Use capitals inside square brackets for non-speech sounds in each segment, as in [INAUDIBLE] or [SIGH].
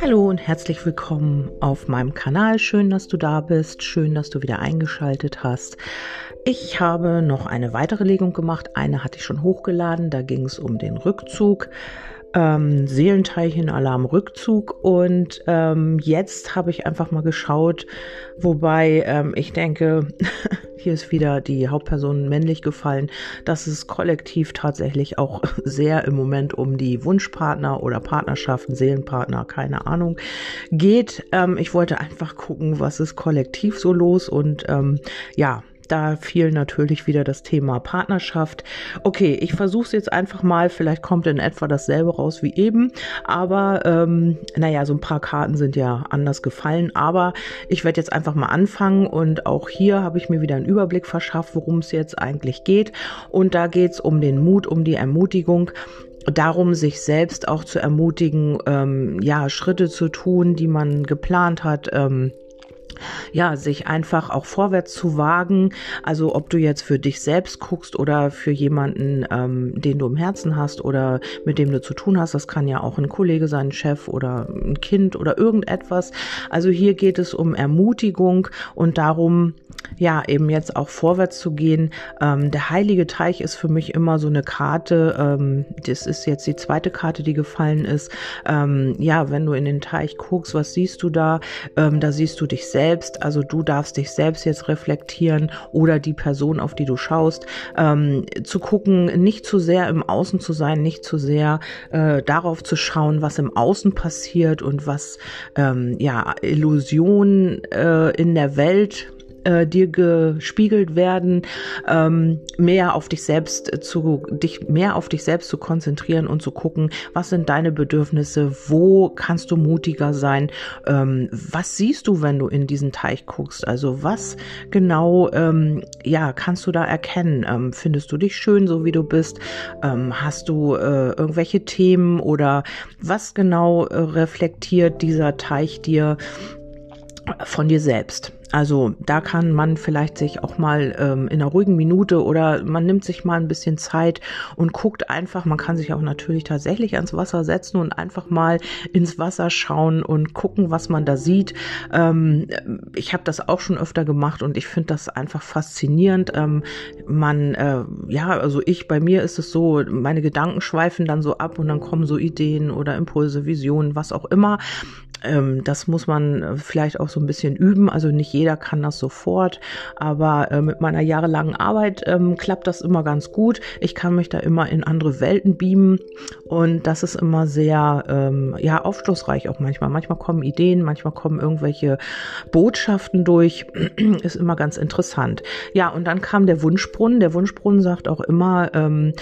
Hallo und herzlich willkommen auf meinem Kanal. Schön, dass du da bist. Schön, dass du wieder eingeschaltet hast. Ich habe noch eine weitere Legung gemacht. Eine hatte ich schon hochgeladen. Da ging es um den Rückzug ähm, Seelenteilchenalarm Rückzug und ähm, jetzt habe ich einfach mal geschaut, wobei ähm, ich denke, [LAUGHS] hier ist wieder die Hauptperson männlich gefallen, dass es kollektiv tatsächlich auch [LAUGHS] sehr im Moment um die Wunschpartner oder Partnerschaften, Seelenpartner, keine Ahnung, geht. Ähm, ich wollte einfach gucken, was ist kollektiv so los und ähm, ja, da fiel natürlich wieder das Thema Partnerschaft. Okay, ich versuche es jetzt einfach mal. Vielleicht kommt in etwa dasselbe raus wie eben. Aber ähm, naja, so ein paar Karten sind ja anders gefallen. Aber ich werde jetzt einfach mal anfangen. Und auch hier habe ich mir wieder einen Überblick verschafft, worum es jetzt eigentlich geht. Und da geht es um den Mut, um die Ermutigung darum, sich selbst auch zu ermutigen, ähm, ja, Schritte zu tun, die man geplant hat, ähm, ja, sich einfach auch vorwärts zu wagen. Also ob du jetzt für dich selbst guckst oder für jemanden, ähm, den du im Herzen hast oder mit dem du zu tun hast. Das kann ja auch ein Kollege sein, ein Chef oder ein Kind oder irgendetwas. Also hier geht es um Ermutigung und darum, ja, eben jetzt auch vorwärts zu gehen. Ähm, der heilige Teich ist für mich immer so eine Karte. Ähm, das ist jetzt die zweite Karte, die gefallen ist. Ähm, ja, wenn du in den Teich guckst, was siehst du da? Ähm, da siehst du dich selbst also du darfst dich selbst jetzt reflektieren oder die Person, auf die du schaust, ähm, zu gucken, nicht zu sehr im Außen zu sein, nicht zu sehr äh, darauf zu schauen, was im Außen passiert und was ähm, ja Illusionen äh, in der Welt äh, dir gespiegelt werden, ähm, mehr auf dich selbst zu, dich mehr auf dich selbst zu konzentrieren und zu gucken, was sind deine Bedürfnisse, wo kannst du mutiger sein, ähm, was siehst du, wenn du in diesen Teich guckst, also was genau, ähm, ja, kannst du da erkennen, ähm, findest du dich schön, so wie du bist, ähm, hast du äh, irgendwelche Themen oder was genau äh, reflektiert dieser Teich dir von dir selbst? Also da kann man vielleicht sich auch mal ähm, in einer ruhigen Minute oder man nimmt sich mal ein bisschen Zeit und guckt einfach, man kann sich auch natürlich tatsächlich ans Wasser setzen und einfach mal ins Wasser schauen und gucken, was man da sieht. Ähm, ich habe das auch schon öfter gemacht und ich finde das einfach faszinierend. Ähm, man, äh, ja, also ich, bei mir ist es so, meine Gedanken schweifen dann so ab und dann kommen so Ideen oder Impulse, Visionen, was auch immer. Ähm, das muss man vielleicht auch so ein bisschen üben. Also nicht jeder kann das sofort, aber äh, mit meiner jahrelangen Arbeit ähm, klappt das immer ganz gut. Ich kann mich da immer in andere Welten beamen und das ist immer sehr ähm, ja aufschlussreich auch manchmal. Manchmal kommen Ideen, manchmal kommen irgendwelche Botschaften durch. [CLEARS THROAT] ist immer ganz interessant. Ja, und dann kam der Wunschbrunnen. Der Wunschbrunnen sagt auch immer, ähm,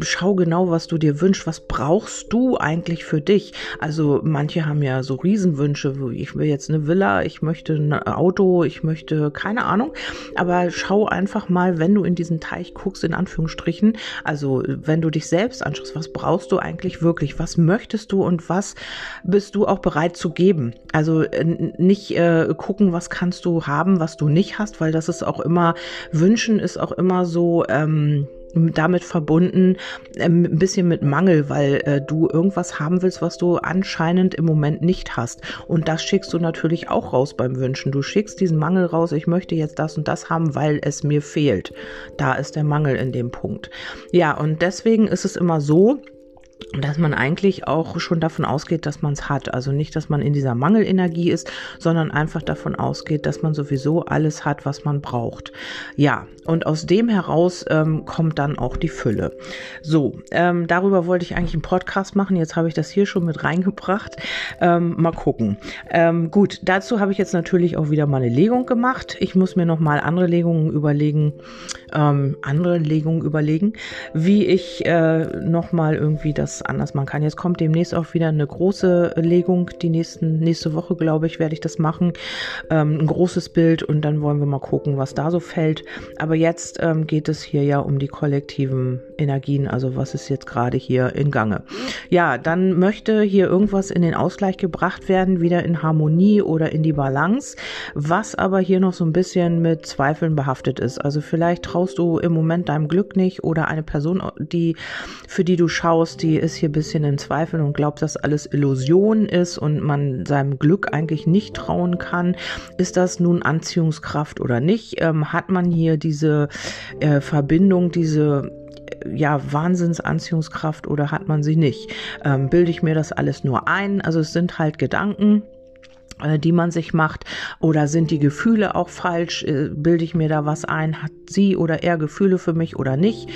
schau genau, was du dir wünschst. Was brauchst du eigentlich für dich? Also manche haben ja so Riesenwünsche. Ich will jetzt eine Villa, ich möchte ein Auto, ich möchte keine Ahnung. Aber schau einfach mal, wenn du in diesen Teich guckst, in Anführungsstrichen, also wenn du dich selbst anschaust, was brauchst du eigentlich wirklich? Was möchtest du und was bist du auch bereit zu geben? Also äh, nicht äh, gucken, was kannst du haben, was du nicht hast, weil das ist auch immer, wünschen ist auch immer so, ähm, damit verbunden ähm, ein bisschen mit Mangel, weil äh, du irgendwas haben willst, was du anscheinend im Moment nicht hast. Und das schickst du natürlich auch raus beim Wünschen. Du schickst diesen Mangel raus, ich möchte jetzt das und das haben, weil es mir fehlt. Da ist der Mangel in dem Punkt. Ja, und deswegen ist es immer so, dass man eigentlich auch schon davon ausgeht, dass man es hat. Also nicht, dass man in dieser Mangelenergie ist, sondern einfach davon ausgeht, dass man sowieso alles hat, was man braucht. Ja, und aus dem heraus ähm, kommt dann auch die Fülle. So, ähm, darüber wollte ich eigentlich einen Podcast machen. Jetzt habe ich das hier schon mit reingebracht. Ähm, mal gucken. Ähm, gut, dazu habe ich jetzt natürlich auch wieder mal eine Legung gemacht. Ich muss mir noch mal andere Legungen überlegen, ähm, andere Legungen überlegen, wie ich äh, noch mal irgendwie das das anders machen kann. Jetzt kommt demnächst auch wieder eine große Legung. Die nächsten, nächste Woche, glaube ich, werde ich das machen. Ähm, ein großes Bild und dann wollen wir mal gucken, was da so fällt. Aber jetzt ähm, geht es hier ja um die kollektiven Energien, also was ist jetzt gerade hier in Gange. Ja, dann möchte hier irgendwas in den Ausgleich gebracht werden, wieder in Harmonie oder in die Balance, was aber hier noch so ein bisschen mit Zweifeln behaftet ist. Also vielleicht traust du im Moment deinem Glück nicht oder eine Person, die, für die du schaust, die ist hier ein bisschen in Zweifeln und glaubt, dass alles Illusion ist und man seinem Glück eigentlich nicht trauen kann. Ist das nun Anziehungskraft oder nicht? Ähm, hat man hier diese äh, Verbindung, diese ja, Wahnsinnsanziehungskraft oder hat man sie nicht? Ähm, bilde ich mir das alles nur ein? Also es sind halt Gedanken äh, die man sich macht? Oder sind die Gefühle auch falsch? Äh, bilde ich mir da was ein? Hat sie oder er Gefühle für mich oder nicht?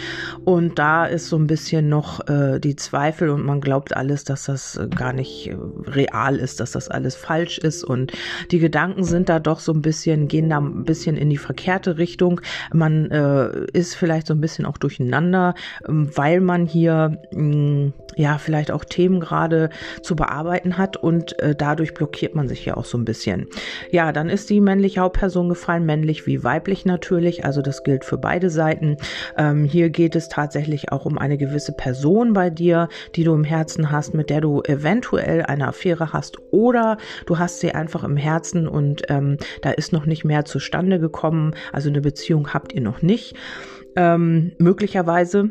Und da ist so ein bisschen noch äh, die Zweifel und man glaubt alles dass das äh, gar nicht äh, real ist dass das alles falsch ist. Und die Gedanken sind da doch so ein bisschen gehen da ein bisschen in die verkehrte Richtung. Man äh, ist vielleicht so ein bisschen auch durcheinander ähm, weil man hier mh, mm, ja vielleicht auch Themen gerade zu bearbeiten hat und dadurch blockiert man sich ja auch so ein bisschen. Ja, dann ist die männliche Hauptperson gefallen, männlich wie weiblich natürlich, also das gilt für beide Seiten. Ähm, hier geht es tatsächlich auch um eine gewisse Person bei dir, die du im Herzen hast, mit der du eventuell eine Affäre hast oder du hast sie einfach im Herzen und ähm, da ist noch nicht mehr zustande gekommen, also eine Beziehung habt ihr noch nicht. Ähm, möglicherweise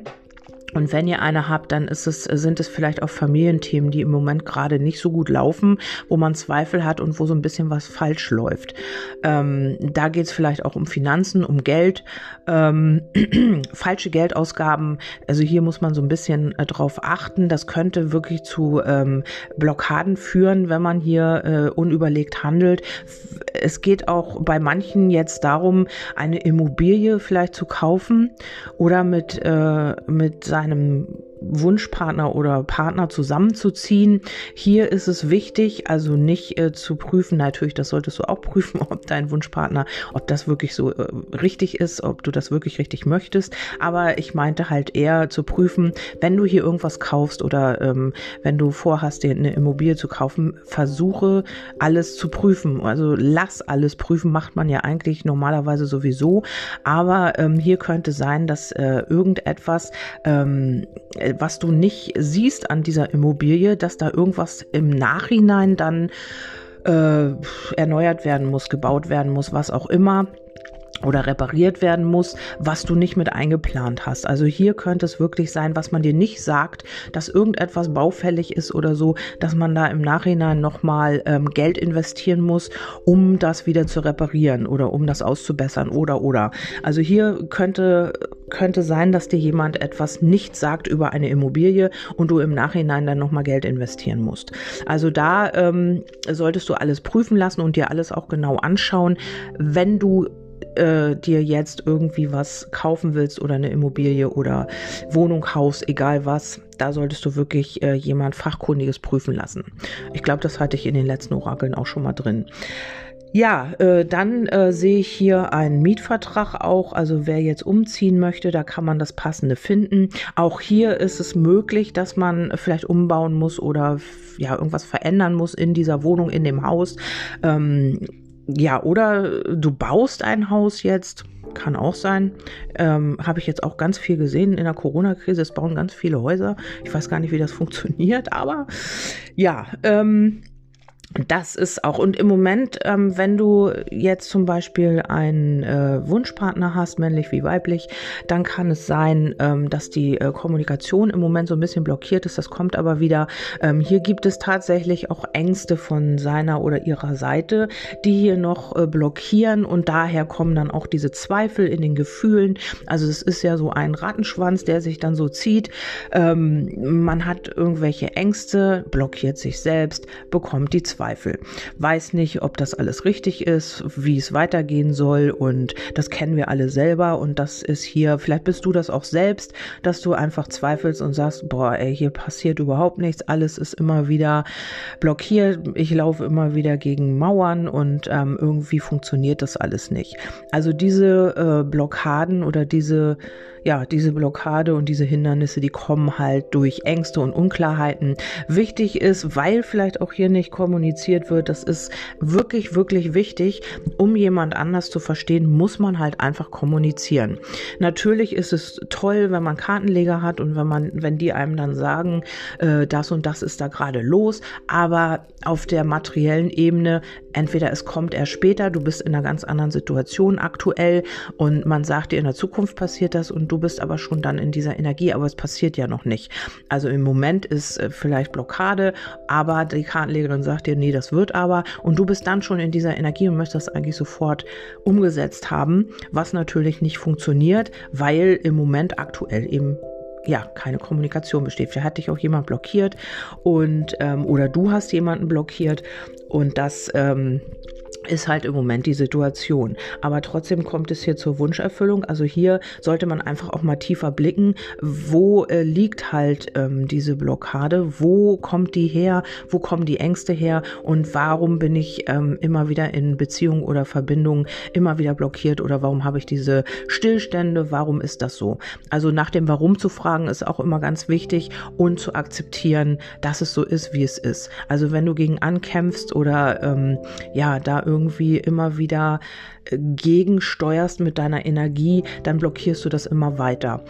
und wenn ihr eine habt, dann ist es, sind es vielleicht auch Familienthemen, die im Moment gerade nicht so gut laufen, wo man Zweifel hat und wo so ein bisschen was falsch läuft. Ähm, da geht es vielleicht auch um Finanzen, um Geld, ähm, [CLEARS THROAT] falsche Geldausgaben. Also hier muss man so ein bisschen äh, drauf achten. Das könnte wirklich zu ähm, Blockaden führen, wenn man hier äh, unüberlegt handelt. Es geht auch bei manchen jetzt darum, eine Immobilie vielleicht zu kaufen oder mit, äh, mit seinem Wunschpartner oder Partner zusammenzuziehen. Hier ist es wichtig, also nicht äh, zu prüfen, natürlich, das solltest du auch [LAUGHS] prüfen, ob dein Wunschpartner, ob das wirklich so äh, richtig ist, ob du das wirklich richtig möchtest. Aber ich meinte halt eher zu prüfen, wenn du hier irgendwas kaufst oder ähm, wenn du vorhast, dir eine Immobilie zu kaufen, versuche alles zu prüfen. Also lass alles prüfen, macht man ja eigentlich normalerweise sowieso. Aber ähm, hier könnte sein, dass äh, irgendetwas ähm, was du nicht siehst an dieser Immobilie, dass da irgendwas im Nachhinein dann äh, erneuert werden muss, gebaut werden muss, was auch immer oder repariert werden muss, was du nicht mit eingeplant hast. Also hier könnte es wirklich sein, was man dir nicht sagt, dass irgendetwas baufällig ist oder so, dass man da im Nachhinein nochmal ähm, Geld investieren muss, um das wieder zu reparieren oder um das auszubessern oder oder. Also hier könnte könnte sein, dass dir jemand etwas nicht sagt über eine Immobilie und du im Nachhinein dann nochmal Geld investieren musst. Also da ähm, solltest du alles prüfen lassen und dir alles auch genau anschauen, wenn du äh, dir jetzt irgendwie was kaufen willst oder eine Immobilie oder Wohnung, Haus, egal was, da solltest du wirklich äh, jemand Fachkundiges prüfen lassen. Ich glaube, das hatte ich in den letzten Orakeln auch schon mal drin. Ja, äh, dann äh, sehe ich hier einen Mietvertrag auch. Also wer jetzt umziehen möchte, da kann man das passende finden. Auch hier ist es möglich, dass man vielleicht umbauen muss oder ja irgendwas verändern muss in dieser Wohnung, in dem Haus. Ähm, ja, oder du baust ein Haus jetzt, kann auch sein. Ähm, Habe ich jetzt auch ganz viel gesehen in der Corona-Krise. Es bauen ganz viele Häuser. Ich weiß gar nicht, wie das [LAUGHS] funktioniert, aber ja, ähm, das ist auch, und im Moment, ähm, wenn du jetzt zum Beispiel einen äh, Wunschpartner hast, männlich wie weiblich, dann kann es sein, ähm, dass die äh, Kommunikation im Moment so ein bisschen blockiert ist. Das kommt aber wieder. Ähm, hier gibt es tatsächlich auch Ängste von seiner oder ihrer Seite, die hier noch äh, blockieren und daher kommen dann auch diese Zweifel in den Gefühlen. Also es ist ja so ein Rattenschwanz, der sich dann so zieht. Ähm, man hat irgendwelche Ängste, blockiert sich selbst, bekommt die Zweifel Zweifel. Weiß nicht, ob das alles richtig ist, wie es weitergehen soll und das kennen wir alle selber und das ist hier, vielleicht bist du das auch selbst, dass du einfach zweifelst und sagst, boah, ey, hier passiert überhaupt nichts, alles ist immer wieder blockiert, ich laufe immer wieder gegen Mauern und ähm, irgendwie funktioniert das alles nicht. Also diese äh, Blockaden oder diese ja, diese Blockade und diese Hindernisse, die kommen halt durch Ängste und Unklarheiten. Wichtig ist, weil vielleicht auch hier nicht kommuniziert wird, das ist wirklich, wirklich wichtig, um jemand anders zu verstehen, muss man halt einfach kommunizieren. Natürlich ist es toll, wenn man Kartenleger hat und wenn man, wenn die einem dann sagen, äh, das und das ist da gerade los, aber auf der materiellen Ebene, entweder es kommt erst später, du bist in einer ganz anderen Situation aktuell und man sagt dir, in der Zukunft passiert das und du bist aber schon dann in dieser Energie, aber es passiert ja noch nicht. Also im Moment ist äh, vielleicht Blockade, aber die Kartenlegerin sagt dir, nee, das wird aber und du bist dann schon in dieser Energie und möchtest das eigentlich sofort umgesetzt haben, was natürlich nicht funktioniert, weil im Moment aktuell eben ja, keine Kommunikation besteht. Vielleicht hat dich auch jemand blockiert und ähm, oder du hast jemanden blockiert und das ähm, ist halt im Moment die Situation. Aber trotzdem kommt es hier zur Wunscherfüllung. Also hier sollte man einfach auch mal tiefer blicken, wo äh, liegt halt ähm, diese Blockade, wo kommt die her, wo kommen die Ängste her und warum bin ich ähm, immer wieder in Beziehung oder Verbindung immer wieder blockiert oder warum habe ich diese Stillstände, warum ist das so? Also nach dem Warum zu fragen ist auch immer ganz wichtig und zu akzeptieren, dass es so ist, wie es ist. Also wenn du gegen ankämpfst oder ähm, ja, da irgendwie immer wieder äh, gegensteuerst mit deiner Energie, dann blockierst du das immer weiter.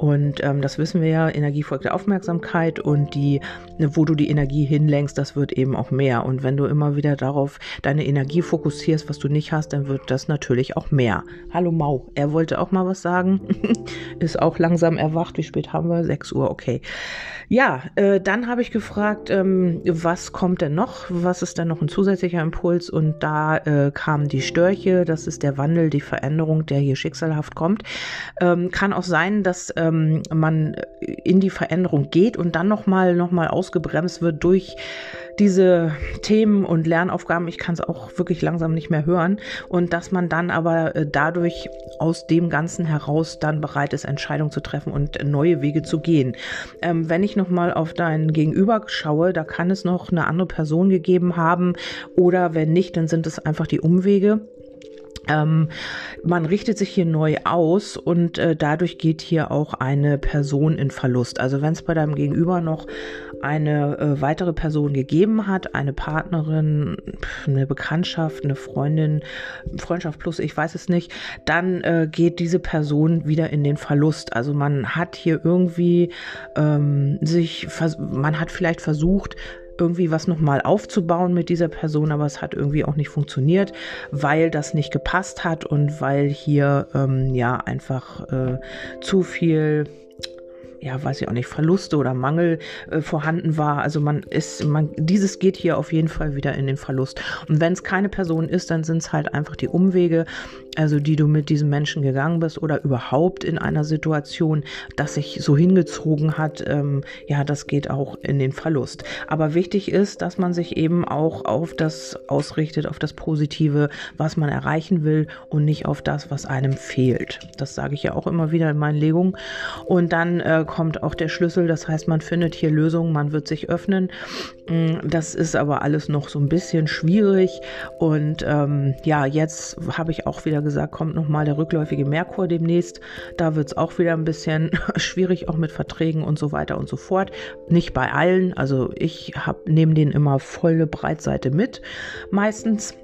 Und ähm, das wissen wir ja, Energie folgt der Aufmerksamkeit und die, wo du die Energie hinlenkst, das wird eben auch mehr. Und wenn du immer wieder darauf deine Energie fokussierst, was du nicht hast, dann wird das natürlich auch mehr. Hallo Mau, er wollte auch mal was sagen. [LAUGHS] Ist auch langsam erwacht. Wie spät haben wir? 6 Uhr, okay. Ja, äh, dann habe ich gefragt, ähm, was kommt denn noch? Was ist denn noch ein zusätzlicher Impuls? Und da äh, kamen die Störche, das ist der Wandel, die Veränderung, der hier schicksalhaft kommt. Ähm, kann auch sein, dass ähm, man in die Veränderung geht und dann nochmal noch mal ausgebremst wird durch diese Themen und Lernaufgaben, ich kann es auch wirklich langsam nicht mehr hören und dass man dann aber äh, dadurch aus dem Ganzen heraus dann bereit ist, Entscheidungen zu treffen und neue Wege zu gehen. Ähm, wenn ich nochmal auf dein Gegenüber schaue, da kann es noch eine andere Person gegeben haben oder wenn nicht, dann sind es einfach die Umwege. Ähm, man richtet sich hier neu aus und äh, dadurch geht hier auch eine Person in Verlust. Also wenn es bei deinem Gegenüber noch eine äh, weitere Person gegeben hat, eine Partnerin, eine Bekanntschaft, eine Freundin, Freundschaft plus, ich weiß es nicht, dann äh, geht diese Person wieder in den Verlust. Also man hat hier irgendwie ähm, sich, man hat vielleicht versucht, irgendwie was nochmal aufzubauen mit dieser Person, aber es hat irgendwie auch nicht funktioniert, weil das nicht gepasst hat und weil hier ähm, ja einfach äh, zu viel ja, weiß ich auch nicht, Verluste oder Mangel äh, vorhanden war. Also man ist, man, dieses geht hier auf jeden Fall wieder in den Verlust. Und wenn es keine Person ist, dann sind es halt einfach die Umwege, also die du mit diesem Menschen gegangen bist oder überhaupt in einer Situation, dass sich so hingezogen hat, ähm, ja, das geht auch in den Verlust. Aber wichtig ist, dass man sich eben auch auf das ausrichtet, auf das Positive, was man erreichen will und nicht auf das, was einem fehlt. Das sage ich ja auch immer wieder in meinen Legungen. Und dann äh, kommt auch der Schlüssel. Das heißt, man findet hier Lösungen, man wird sich öffnen. Mm, das ist aber alles noch so ein bisschen schwierig. Und ähm, ja, jetzt habe ich auch wieder gesagt, kommt nochmal der rückläufige Merkur demnächst. Da wird es auch wieder ein bisschen [LAUGHS] schwierig, auch mit Verträgen und so weiter und so fort. Nicht bei allen. Also ich nehme den immer volle Breitseite mit. Meistens.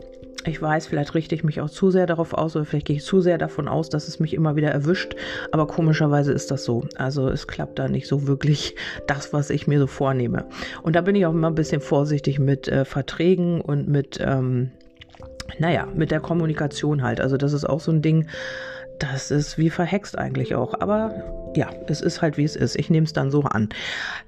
Ich weiß, vielleicht richte ich mich auch zu sehr darauf aus oder vielleicht gehe ich zu sehr davon aus, dass es mich immer wieder erwischt. Aber komischerweise ist das so. Also es klappt da nicht so wirklich [LAUGHS] das, was ich mir so vornehme. Und da bin ich auch immer ein bisschen vorsichtig mit äh, Verträgen und mit, ähm, naja, mit der Kommunikation halt. Also das ist auch so ein Ding, das ist wie verhext eigentlich auch. Aber ja, es ist halt wie es ist. Ich nehme es dann so an.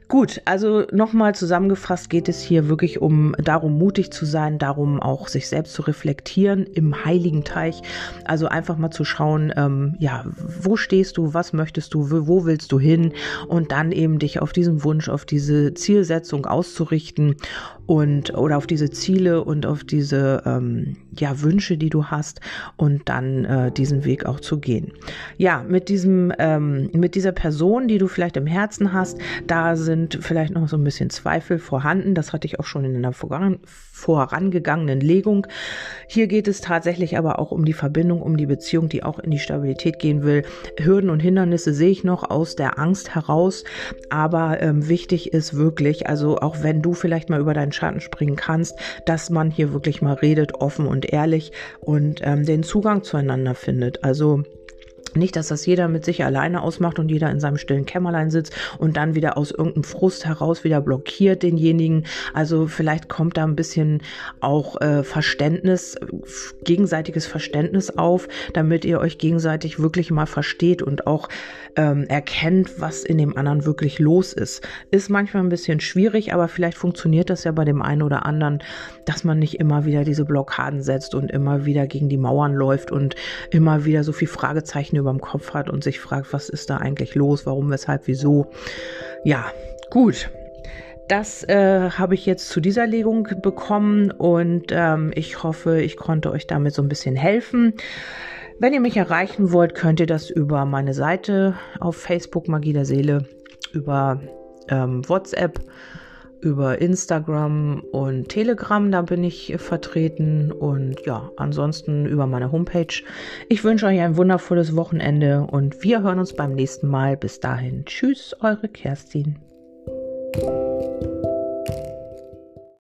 Gut, also nochmal zusammengefasst geht es hier wirklich um darum, mutig zu sein, darum auch sich selbst zu reflektieren im heiligen Teich. Also einfach mal zu schauen, ähm, ja, wo stehst du, was möchtest du, wo willst du hin und dann eben dich auf diesen Wunsch, auf diese Zielsetzung auszurichten und oder auf diese Ziele und auf diese ähm, ja, Wünsche, die du hast und dann äh, diesen Weg auch zu gehen. Ja, mit diesem, ähm, mit dieser Person, die du vielleicht im Herzen hast, da sind vielleicht noch so ein bisschen Zweifel vorhanden. Das hatte ich auch schon in einer vorangegangenen Legung. Hier geht es tatsächlich aber auch um die Verbindung, um die Beziehung, die auch in die Stabilität gehen will. Hürden und Hindernisse sehe ich noch aus der Angst heraus. Aber ähm, wichtig ist wirklich, also auch wenn du vielleicht mal über deinen Schatten springen kannst, dass man hier wirklich mal redet, offen und ehrlich und ähm, den Zugang zueinander findet. Also nicht, dass das jeder mit sich alleine ausmacht und jeder in seinem stillen Kämmerlein sitzt und dann wieder aus irgendeinem Frust heraus wieder blockiert denjenigen. Also vielleicht kommt da ein bisschen auch äh, Verständnis, gegenseitiges Verständnis auf, damit ihr euch gegenseitig wirklich mal versteht und auch ähm, erkennt, was in dem anderen wirklich los ist. Ist manchmal ein bisschen schwierig, aber vielleicht funktioniert das ja bei dem einen oder anderen, dass man nicht immer wieder diese Blockaden setzt und immer wieder gegen die Mauern läuft und immer wieder so viel Fragezeichen über dem Kopf hat und sich fragt, was ist da eigentlich los, warum, weshalb, wieso. Ja, gut. Das äh, habe ich jetzt zu dieser Legung bekommen und ähm, ich hoffe, ich konnte euch damit so ein bisschen helfen. Wenn ihr mich erreichen wollt, könnt ihr das über meine Seite auf Facebook Magie der Seele, über ähm, WhatsApp über Instagram und Telegram, da bin ich vertreten und ja, ansonsten über meine Homepage. Ich wünsche euch ein wundervolles Wochenende und wir hören uns beim nächsten Mal. Bis dahin, tschüss, eure Kerstin.